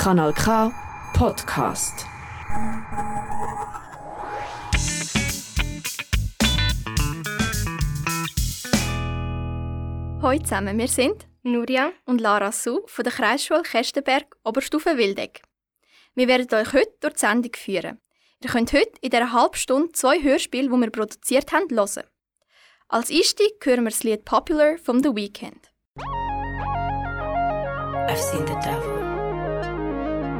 Kanal K Podcast. Hallo zusammen, wir sind Nuria und Lara Su von der Kreisschule Kestenberg Oberstufe Wildeck. Wir werden euch heute durch die Sendung führen. Ihr könnt heute in dieser halben Stunde zwei Hörspiele, die wir produziert haben, hören. Als Einstieg hören wir das Lied Popular von The Weeknd. I've seen the devil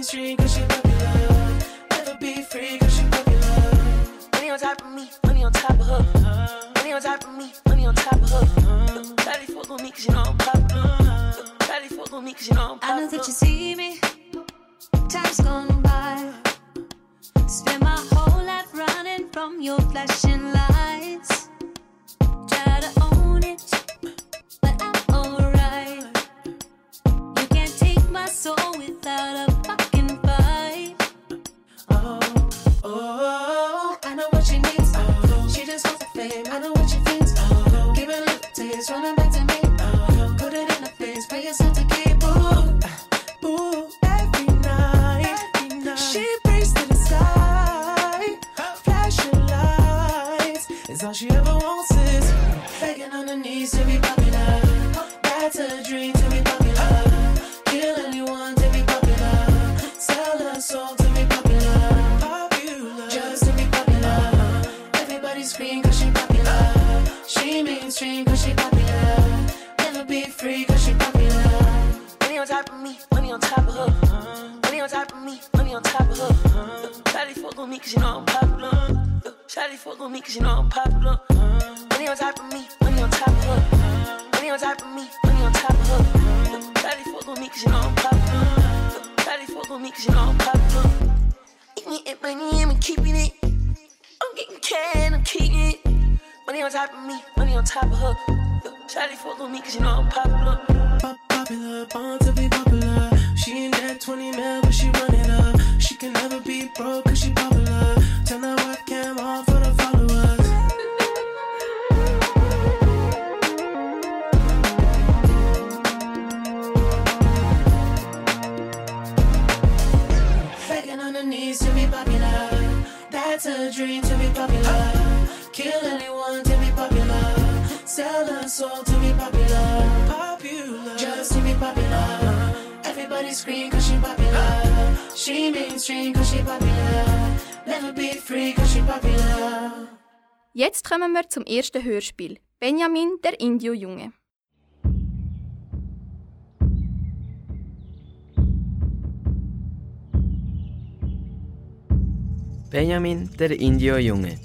mainstream cause she popular. Never be free cause she popular. Money on top of me, money on top of her. Money on top of me, money on top of her. Daddy fuck on me cause you know I'm popular. Daddy fuck on me cause you know I'm I know that you see me. Time's gone by. Spend my whole life running from your flashing lights. Try to own it, but I'm alright. You can't take my soul without a oh, I know what she needs. Oh, she just wants the fame. I know what she thinks. Oh, give it a little taste, running back to me. Oh, put it in her face, pay yourself to keep. Ooh, ooh, every night, every night. She prays to the sky, flashing lights. is all she ever wants is begging on her knees to be popular. That's a dream to be popular. Kill anyone to be popular. Sell her soul fuck on me cause you know I'm popular. Money on top of me, money on top of her. Money on top of me, money on top of her. Shawty fuck on me cause you know I'm popular. Shawty fuck on me cause you know I'm popular. Eating it, money, I'm keeping it. I'm getting can, I'm keeping it. Money on top of me, money on top of her. Shawty fuck on me cause you know I'm popular. Popular, born to be popular. She ain't that 20 mil, but she run it up. She can never be broke cause she popular. Turn that a dream to be popular. Kill anyone to be popular. Sell her soul to be popular. Popular. Just to be popular. Everybody scream cause she popular. She mainstream cause she popular. Never be free cause she popular. Jetzt kommen wir zum ersten Hörspiel. Benjamin, der Indio-Junge. Benjamin, der Indio-Junge.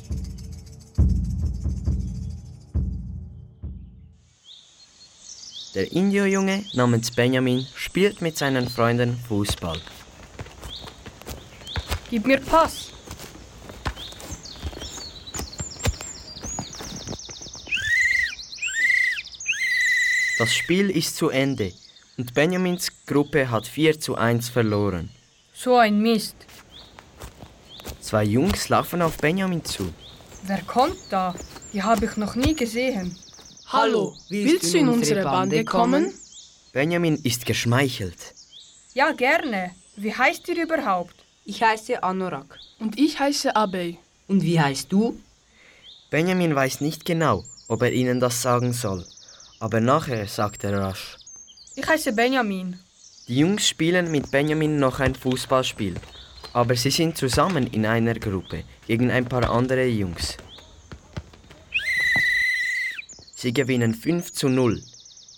Der Indio-Junge namens Benjamin spielt mit seinen Freunden Fußball. Gib mir Pass. Das Spiel ist zu Ende und Benjamins Gruppe hat 4 zu 1 verloren. So ein Mist. Zwei Jungs laufen auf Benjamin zu. Wer kommt da? Die habe ich noch nie gesehen. Hallo, willst du in unsere Bande kommen? Benjamin ist geschmeichelt. Ja, gerne. Wie heißt ihr überhaupt? Ich heiße Anorak. Und ich heiße Abey. Und wie heißt du? Benjamin weiß nicht genau, ob er ihnen das sagen soll, aber nachher sagt er rasch. Ich heiße Benjamin. Die Jungs spielen mit Benjamin noch ein Fußballspiel, aber sie sind zusammen in einer Gruppe gegen ein paar andere Jungs. Sie gewinnen 5 zu 0.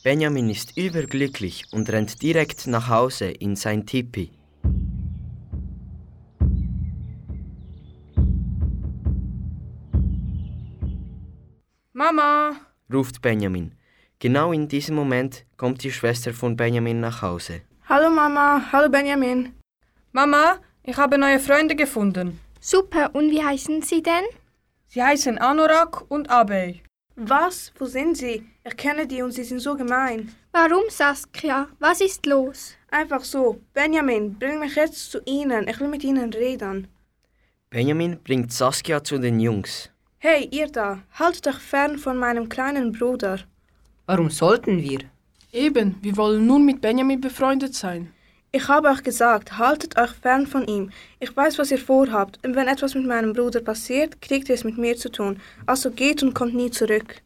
Benjamin ist überglücklich und rennt direkt nach Hause in sein Tipi. Mama! ruft Benjamin. Genau in diesem Moment kommt die Schwester von Benjamin nach Hause. Hallo Mama, hallo Benjamin. Mama, ich habe neue Freunde gefunden. Super, und wie heißen Sie denn? Sie heißen Anorak und Abey. Was? Wo sind sie? Ich kenne die und sie sind so gemein. Warum, Saskia? Was ist los? Einfach so. Benjamin, bring mich jetzt zu ihnen. Ich will mit ihnen reden. Benjamin bringt Saskia zu den Jungs. Hey, ihr da, haltet euch fern von meinem kleinen Bruder. Warum sollten wir? Eben, wir wollen nur mit Benjamin befreundet sein. Ich habe euch gesagt, haltet euch fern von ihm. Ich weiß, was ihr vorhabt, und wenn etwas mit meinem Bruder passiert, kriegt ihr es mit mir zu tun. Also geht und kommt nie zurück.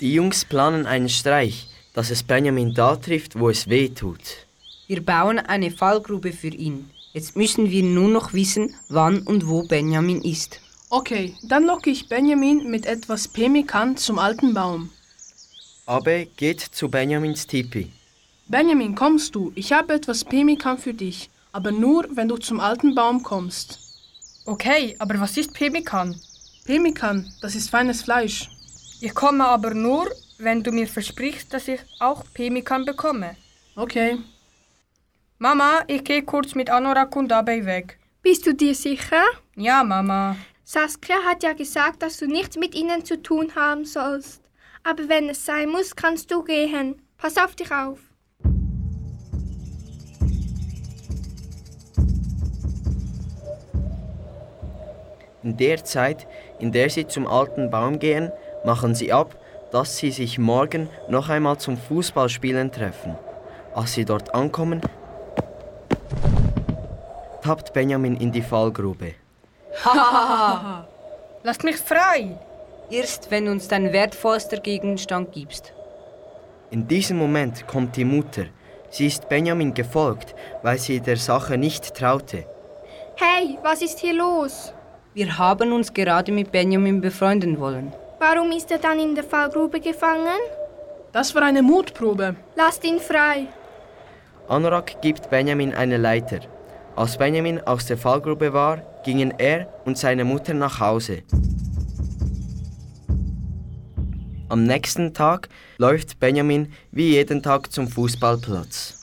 Die Jungs planen einen Streich, dass es Benjamin da trifft, wo es weh tut. Wir bauen eine Fallgrube für ihn. Jetzt müssen wir nur noch wissen, wann und wo Benjamin ist. Okay, dann locke ich Benjamin mit etwas Pemmikan zum alten Baum. Abe geht zu Benjamins Tipi. Benjamin, kommst du? Ich habe etwas Pemmikan für dich, aber nur, wenn du zum alten Baum kommst. Okay, aber was ist Pemmikan? Pemmikan, das ist feines Fleisch. Ich komme aber nur, wenn du mir versprichst, dass ich auch Pemmikan bekomme. Okay. Mama, ich gehe kurz mit Anorak und Abey weg. Bist du dir sicher? Ja, Mama. Saskia hat ja gesagt, dass du nichts mit ihnen zu tun haben sollst. Aber wenn es sein muss, kannst du gehen. Pass auf dich auf. In der Zeit, in der sie zum alten Baum gehen, machen sie ab, dass sie sich morgen noch einmal zum Fußballspielen treffen. Als sie dort ankommen, tappt Benjamin in die Fallgrube. Lasst mich frei! Erst wenn du uns dein wertvollster Gegenstand gibst. In diesem Moment kommt die Mutter. Sie ist Benjamin gefolgt, weil sie der Sache nicht traute. Hey, was ist hier los? Wir haben uns gerade mit Benjamin befreunden wollen. Warum ist er dann in der Fallgrube gefangen? Das war eine Mutprobe. Lasst ihn frei. Anorak gibt Benjamin eine Leiter. Als Benjamin aus der Fallgrube war, gingen er und seine Mutter nach Hause. Am nächsten Tag läuft Benjamin wie jeden Tag zum Fußballplatz.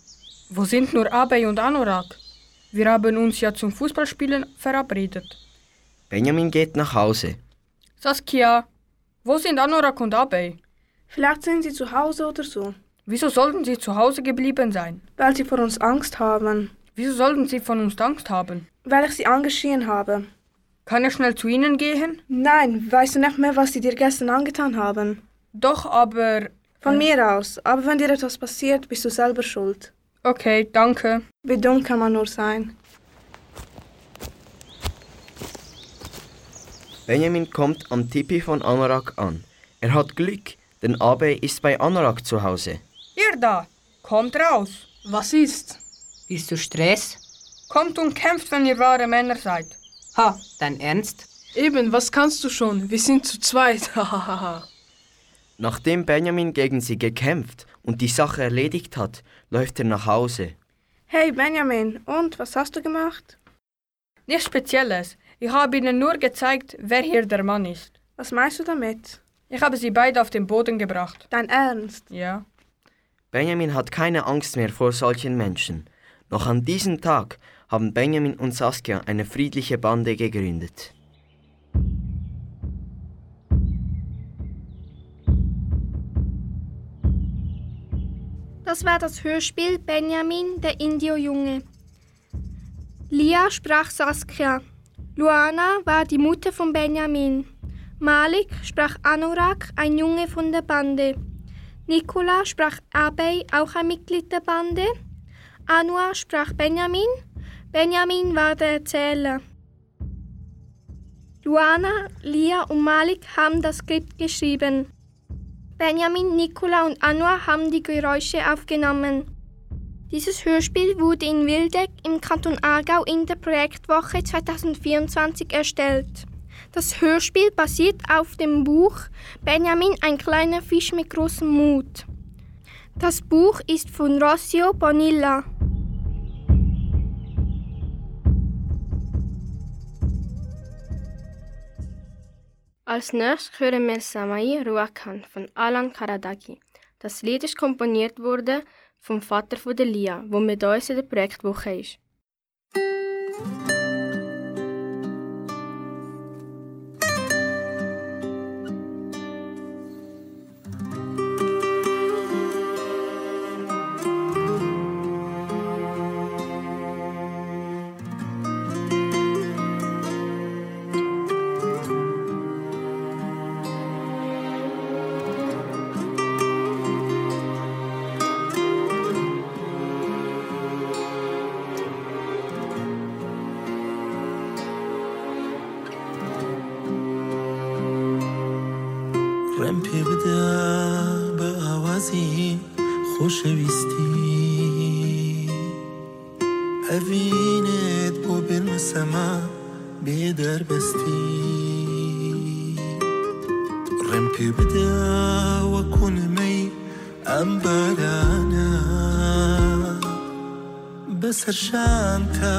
Wo sind nur Abey und Anorak? Wir haben uns ja zum Fußballspielen verabredet. Benjamin geht nach Hause. Saskia, wo sind Anorak und Abey? Vielleicht sind sie zu Hause oder so, Wieso sollten sie zu Hause geblieben sein? weil sie vor uns Angst haben, Wieso sollten sie von uns Angst haben? weil ich sie angeschrien habe. Kann ich schnell zu ihnen gehen? Nein, weißt du nicht mehr, was sie dir gestern angetan haben? Doch, aber... Von mir aus, aber wenn dir etwas passiert, bist du selber schuld. Okay, danke. Wie dumm kann man nur sein? Benjamin kommt am Tipi von Anorak an. Er hat Glück, denn Abe ist bei Anorak zu Hause. Ihr da, kommt raus. Was ist? Willst du Stress? Kommt und kämpft, wenn ihr wahre Männer seid. Ha, dein Ernst? Eben, was kannst du schon? Wir sind zu zweit. Hahaha. Nachdem Benjamin gegen sie gekämpft und die Sache erledigt hat, läuft er nach Hause. Hey Benjamin, und was hast du gemacht? Nichts Spezielles. Ich habe ihnen nur gezeigt, wer hier der Mann ist. Was meinst du damit? Ich habe sie beide auf den Boden gebracht. Dein Ernst? Ja. Benjamin hat keine Angst mehr vor solchen Menschen. Noch an diesem Tag haben Benjamin und Saskia eine friedliche Bande gegründet. Das war das Hörspiel Benjamin, der Indio-Junge. Lia sprach Saskia. Luana war die Mutter von Benjamin. Malik sprach Anorak, ein Junge von der Bande. Nikola sprach Abey, auch ein Mitglied der Bande. Anwar sprach Benjamin. Benjamin war der Erzähler. Luana, Lia und Malik haben das Skript geschrieben. Benjamin, Nicola und Anwar haben die Geräusche aufgenommen. Dieses Hörspiel wurde in Wildeck im Kanton Aargau in der Projektwoche 2024 erstellt. Das Hörspiel basiert auf dem Buch Benjamin, ein kleiner Fisch mit großem Mut. Das Buch ist von Rossio Bonilla. Als nächstes hören wir Samai Ruakan von Alan Karadagi. Das Lied ist komponiert wurde vom Vater von der Lia, wo mit uns in der Projektwoche ist. بەسەر شانتە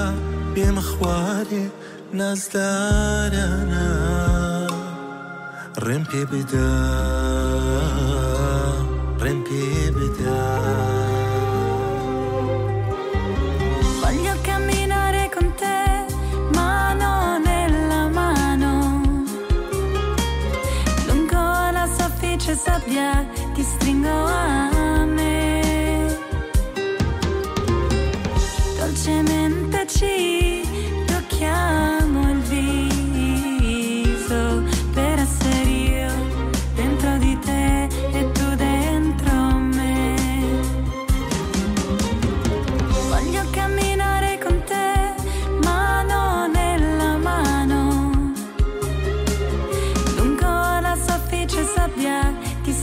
بێمە خوارێ نازدارانە ڕێم پێ بدە ڕێم پێ بدە Voglio camminare con te, mano nella mano. Lungo la soffice sabbia ti stringo a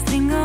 nothing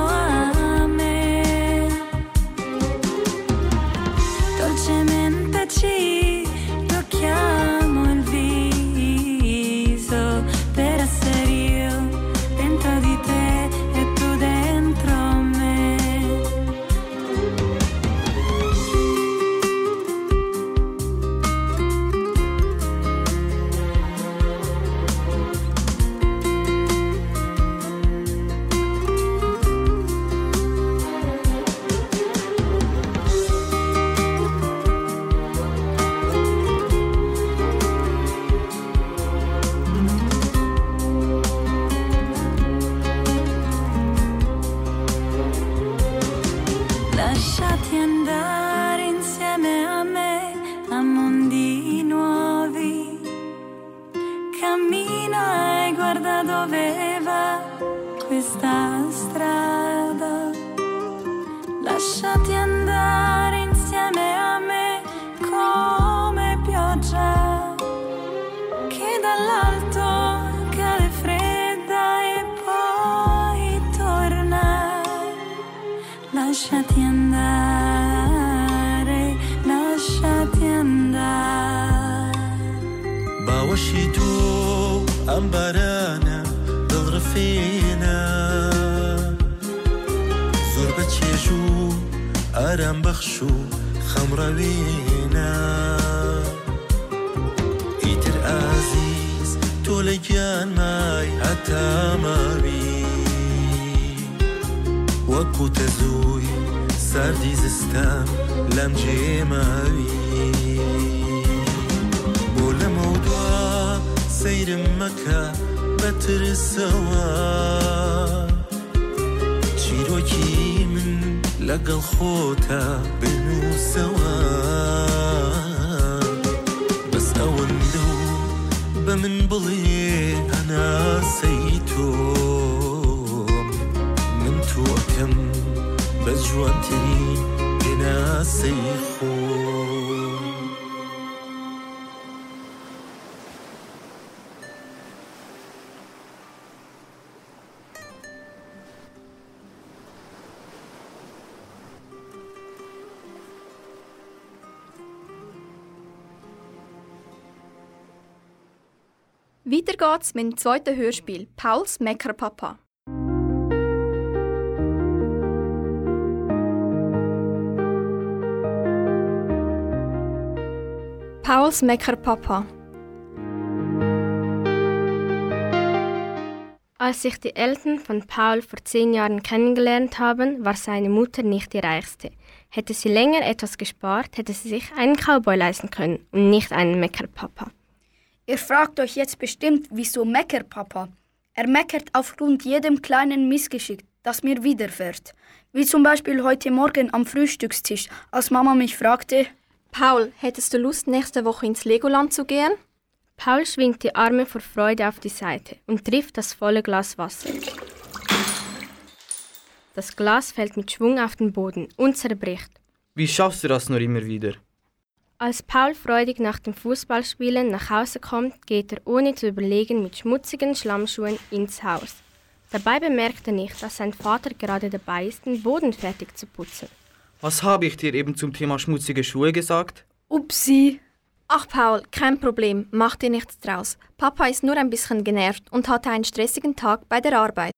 lasciati andare insieme a me come pioggia che dall'alto cade fredda e poi torna. Lasciati andare, lasciati andare. Bawashi tu ambara دارم بخشو و خمروینا. ایتر عزیز تو لگیان مای حتی ما بی وکو تزوی سردی زستم لم بولم بول موضوع سیر مکه بتر سوا چیروکی لقى الخوتة بينو سوا بس أول لو بمن بلي أنا سيتو. من تو أكم بجواتي بنا سيخو. Weiter geht's mit dem zweiten Hörspiel, Pauls Meckerpapa. Pauls Meckerpapa. Als sich die Eltern von Paul vor zehn Jahren kennengelernt haben, war seine Mutter nicht die reichste. Hätte sie länger etwas gespart, hätte sie sich einen Cowboy leisten können und nicht einen Meckerpapa. Ihr fragt euch jetzt bestimmt, wieso Meckerpapa? Er meckert aufgrund jedem kleinen Missgeschick, das mir widerfährt. Wie zum Beispiel heute Morgen am Frühstückstisch, als Mama mich fragte, Paul, hättest du Lust, nächste Woche ins Legoland zu gehen? Paul schwingt die Arme vor Freude auf die Seite und trifft das volle Glas Wasser. Das Glas fällt mit Schwung auf den Boden und zerbricht. Wie schaffst du das nur immer wieder? Als Paul freudig nach dem Fußballspielen nach Hause kommt, geht er ohne zu überlegen mit schmutzigen Schlammschuhen ins Haus. Dabei bemerkt er nicht, dass sein Vater gerade dabei ist, den Boden fertig zu putzen. Was habe ich dir eben zum Thema schmutzige Schuhe gesagt? Upsi. Ach Paul, kein Problem, mach dir nichts draus. Papa ist nur ein bisschen genervt und hatte einen stressigen Tag bei der Arbeit.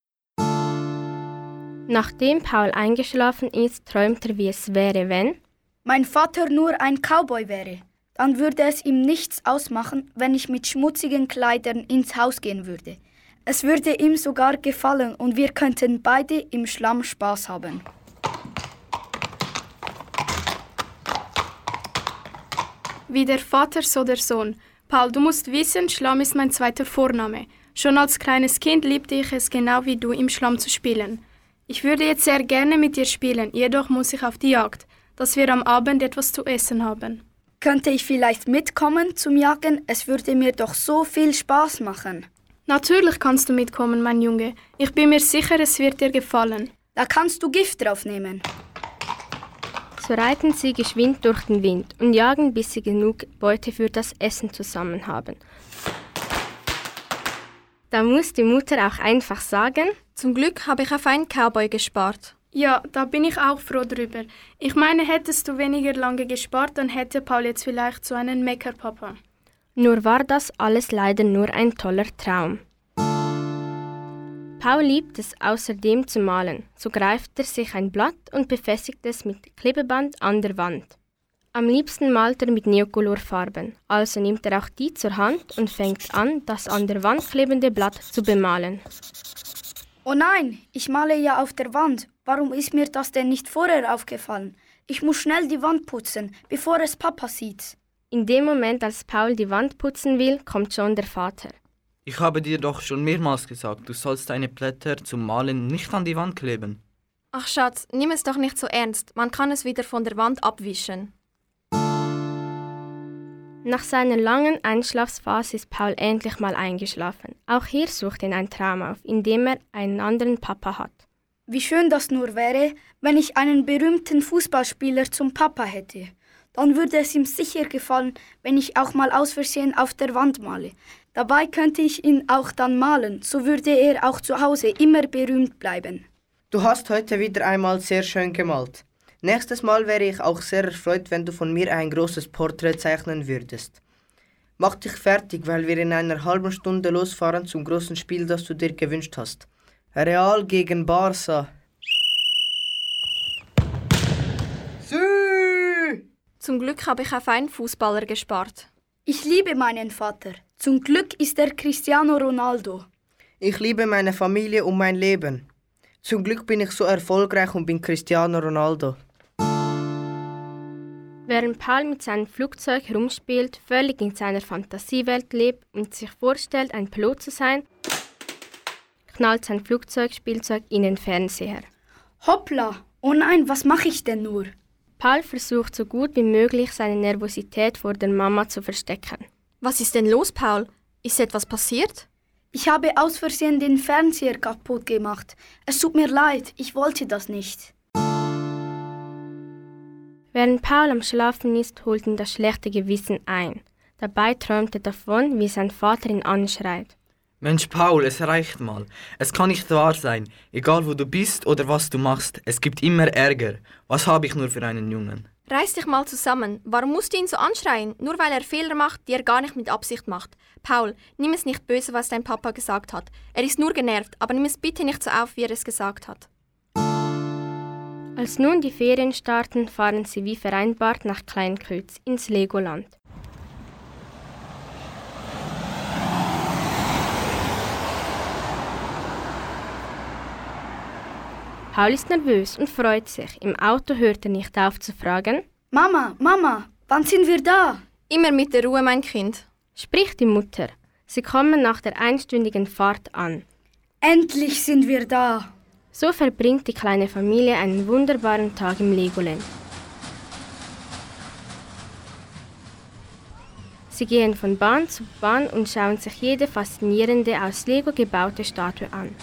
Nachdem Paul eingeschlafen ist, träumt er, wie es wäre, wenn mein Vater nur ein Cowboy wäre. Dann würde es ihm nichts ausmachen, wenn ich mit schmutzigen Kleidern ins Haus gehen würde. Es würde ihm sogar gefallen und wir könnten beide im Schlamm Spaß haben. Wie der Vater, so der Sohn. Paul, du musst wissen, Schlamm ist mein zweiter Vorname. Schon als kleines Kind liebte ich es genau wie du, im Schlamm zu spielen. Ich würde jetzt sehr gerne mit dir spielen, jedoch muss ich auf die Jagd, dass wir am Abend etwas zu essen haben. Könnte ich vielleicht mitkommen zum Jagen? Es würde mir doch so viel Spaß machen. Natürlich kannst du mitkommen, mein Junge. Ich bin mir sicher, es wird dir gefallen. Da kannst du Gift draufnehmen. So reiten sie geschwind durch den Wind und jagen, bis sie genug Beute für das Essen zusammen haben. Da muss die Mutter auch einfach sagen, zum Glück habe ich auf einen Cowboy gespart. Ja, da bin ich auch froh drüber. Ich meine, hättest du weniger lange gespart, dann hätte Paul jetzt vielleicht so einen Meckerpapa. Nur war das alles leider nur ein toller Traum. Paul liebt es außerdem zu malen. So greift er sich ein Blatt und befestigt es mit Klebeband an der Wand. Am liebsten malt er mit Neocolorfarben, also nimmt er auch die zur Hand und fängt an, das an der Wand klebende Blatt zu bemalen. Oh nein, ich male ja auf der Wand. Warum ist mir das denn nicht vorher aufgefallen? Ich muss schnell die Wand putzen, bevor es Papa sieht. In dem Moment, als Paul die Wand putzen will, kommt schon der Vater. Ich habe dir doch schon mehrmals gesagt, du sollst deine Blätter zum Malen nicht an die Wand kleben. Ach Schatz, nimm es doch nicht so ernst. Man kann es wieder von der Wand abwischen. Nach seiner langen Einschlafphase ist Paul endlich mal eingeschlafen. Auch hier sucht ihn ein Traum auf, in dem er einen anderen Papa hat. Wie schön das nur wäre, wenn ich einen berühmten Fußballspieler zum Papa hätte. Dann würde es ihm sicher gefallen, wenn ich auch mal aus Versehen auf der Wand male. Dabei könnte ich ihn auch dann malen, so würde er auch zu Hause immer berühmt bleiben. Du hast heute wieder einmal sehr schön gemalt. Nächstes Mal wäre ich auch sehr erfreut, wenn du von mir ein großes Porträt zeichnen würdest. Mach dich fertig, weil wir in einer halben Stunde losfahren zum großen Spiel, das du dir gewünscht hast. Real gegen Barca. Sü! Zum Glück habe ich auf einen Fußballer gespart. Ich liebe meinen Vater. Zum Glück ist er Cristiano Ronaldo. Ich liebe meine Familie und mein Leben. Zum Glück bin ich so erfolgreich und bin Cristiano Ronaldo. Während Paul mit seinem Flugzeug herumspielt, völlig in seiner Fantasiewelt lebt und sich vorstellt, ein Pilot zu sein, knallt sein Flugzeugspielzeug in den Fernseher. Hoppla! Oh nein, was mache ich denn nur? Paul versucht so gut wie möglich seine Nervosität vor der Mama zu verstecken. Was ist denn los, Paul? Ist etwas passiert? Ich habe aus Versehen den Fernseher kaputt gemacht. Es tut mir leid, ich wollte das nicht. Während Paul am Schlafen ist, holt ihn das schlechte Gewissen ein. Dabei träumt er davon, wie sein Vater ihn anschreit. Mensch, Paul, es reicht mal. Es kann nicht wahr sein. Egal wo du bist oder was du machst, es gibt immer Ärger. Was habe ich nur für einen Jungen? Reiß dich mal zusammen. Warum musst du ihn so anschreien? Nur weil er Fehler macht, die er gar nicht mit Absicht macht. Paul, nimm es nicht böse, was dein Papa gesagt hat. Er ist nur genervt, aber nimm es bitte nicht so auf, wie er es gesagt hat. Als nun die Ferien starten, fahren sie wie vereinbart nach Kleinkötz ins Legoland. Paul ist nervös und freut sich. Im Auto hört er nicht auf zu fragen: Mama, Mama, wann sind wir da? Immer mit der Ruhe, mein Kind. Spricht die Mutter. Sie kommen nach der einstündigen Fahrt an. Endlich sind wir da. So verbringt die kleine Familie einen wunderbaren Tag im Legoland. Sie gehen von Bahn zu Bahn und schauen sich jede faszinierende aus Lego gebaute Statue an.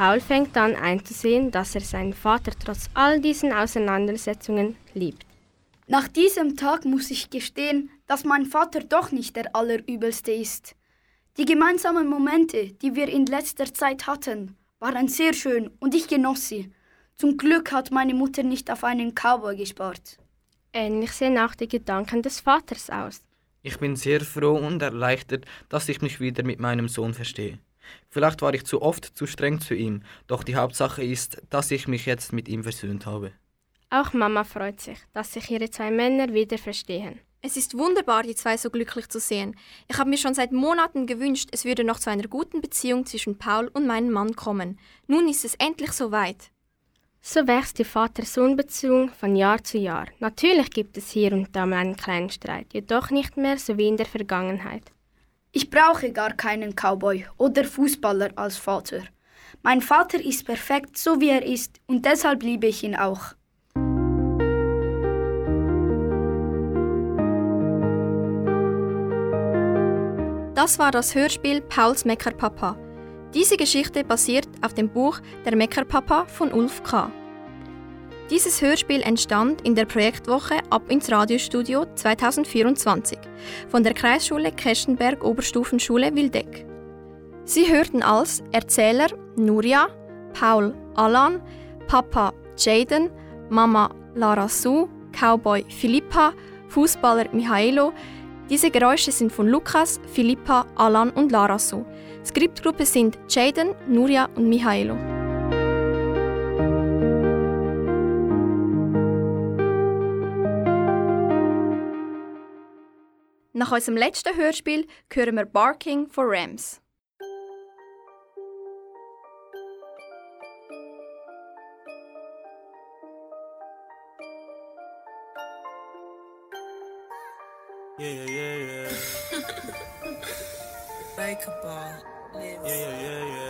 Paul fängt an einzusehen, dass er seinen Vater trotz all diesen Auseinandersetzungen liebt. Nach diesem Tag muss ich gestehen, dass mein Vater doch nicht der Allerübelste ist. Die gemeinsamen Momente, die wir in letzter Zeit hatten, waren sehr schön und ich genoss sie. Zum Glück hat meine Mutter nicht auf einen Cowboy gespart. Ähnlich sehen auch die Gedanken des Vaters aus. Ich bin sehr froh und erleichtert, dass ich mich wieder mit meinem Sohn verstehe. Vielleicht war ich zu oft zu streng zu ihm, doch die Hauptsache ist, dass ich mich jetzt mit ihm versöhnt habe. Auch Mama freut sich, dass sich ihre zwei Männer wieder verstehen. Es ist wunderbar, die zwei so glücklich zu sehen. Ich habe mir schon seit Monaten gewünscht, es würde noch zu einer guten Beziehung zwischen Paul und meinem Mann kommen. Nun ist es endlich soweit. So wächst die Vater-Sohn-Beziehung von Jahr zu Jahr. Natürlich gibt es hier und da mal einen kleinen Streit, jedoch nicht mehr so wie in der Vergangenheit. Ich brauche gar keinen Cowboy oder Fußballer als Vater. Mein Vater ist perfekt, so wie er ist, und deshalb liebe ich ihn auch. Das war das Hörspiel Pauls Meckerpapa. Diese Geschichte basiert auf dem Buch Der Meckerpapa von Ulf K. Dieses Hörspiel entstand in der Projektwoche Ab ins Radiostudio 2024 von der Kreisschule Kestenberg Oberstufenschule Wildeck. Sie hörten als Erzähler Nuria, Paul Alan, Papa Jaden, Mama Lara Sue, Cowboy Philippa, Fußballer Mihailo. Diese Geräusche sind von Lukas, Philippa, Alan und Lara Sue. Skriptgruppe sind Jaden, Nuria und Mihailo. Nach unserem letzten Hörspiel hören wir Barking for Rams. Yeah, yeah, yeah, yeah. Bakerball. Yeah, yeah, yeah, yeah.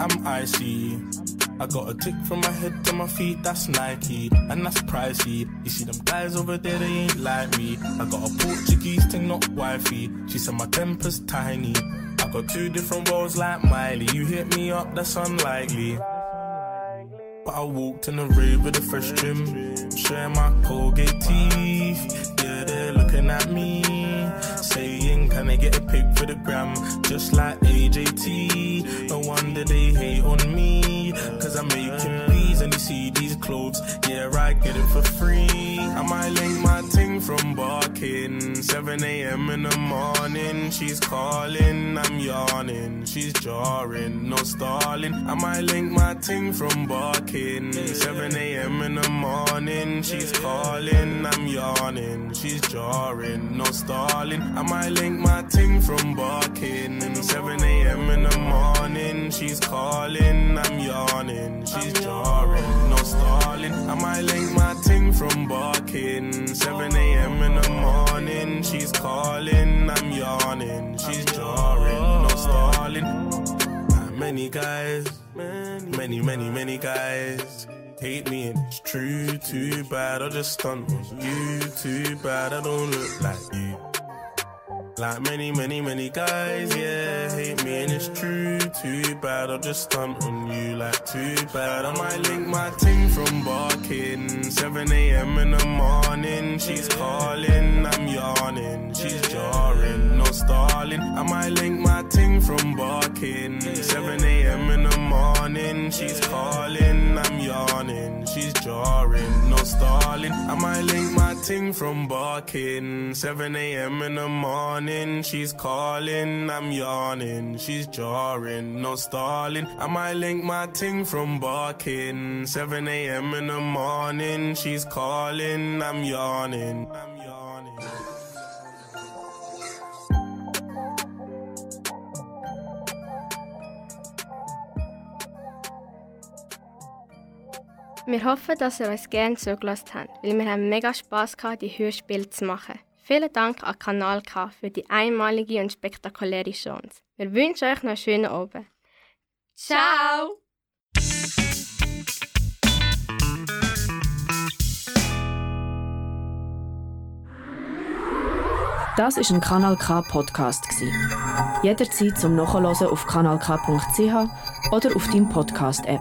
I'm icy. I got a tick from my head to my feet, that's Nike, and that's pricey. You see them guys over there, they ain't like me. I got a Portuguese thing, not wifey. She said my temper's tiny. I got two different roles like Miley. You hit me up, that's unlikely. But I walked in the rave with a fresh trim, sharing my Colgate teeth. Yeah, they're looking at me, I get a pic for the gram? Just like AJT. No wonder they hate on me, cause I'm making see these clothes. Yeah, I get it for free. I might link my ting from barking. 7 a.m. in the morning, she's calling, I'm yawning. She's jarring, no stalling. I might link my ting from barking. 7 a.m. in the morning, she's calling, I'm yawning. She's jarring, no stalling. I might link my ting from barking. 7 a.m. in the morning, she's calling. I'm yawning, she's jarring, no stalling. I might link my ting from barking. 7 a.m. in the morning, she's calling. I'm yawning, she's jarring, no stalling. Many guys, many, many, many guys. Hate me and it's true, too bad. I just stunt on you, too bad. I don't look like you. Like many, many, many guys, yeah, hate me and it's true. Too bad, I'll just stunt on you like too bad. I might link my ting from barking. 7 a.m. in the morning, she's calling, I'm yawning, she's jarring, no stalling. I might link my ting from barking. 7 a.m. in the morning, she's calling, I'm yawning, she's jarring, no stalling. I might link my ting from barking. 7 a.m. in the morning, she's calling, I'm yawning, she's jarring, no stalling. I might link my ting from barking. 7 a.m. in the morning, she's calling, I'm yawning. I'm yawning. Wir hoffen, dass ihr uns gerne zugelassen habt, weil wir haben mega Spass gehabt, die Hörspiele zu machen. Vielen Dank an Kanal K für die einmalige und spektakuläre Chance. Wir wünschen euch noch einen schönen Abend. Ciao! Das ist ein Kanal K Podcast. Jederzeit zum Nachhören auf kanalk.ch oder auf deinem Podcast App.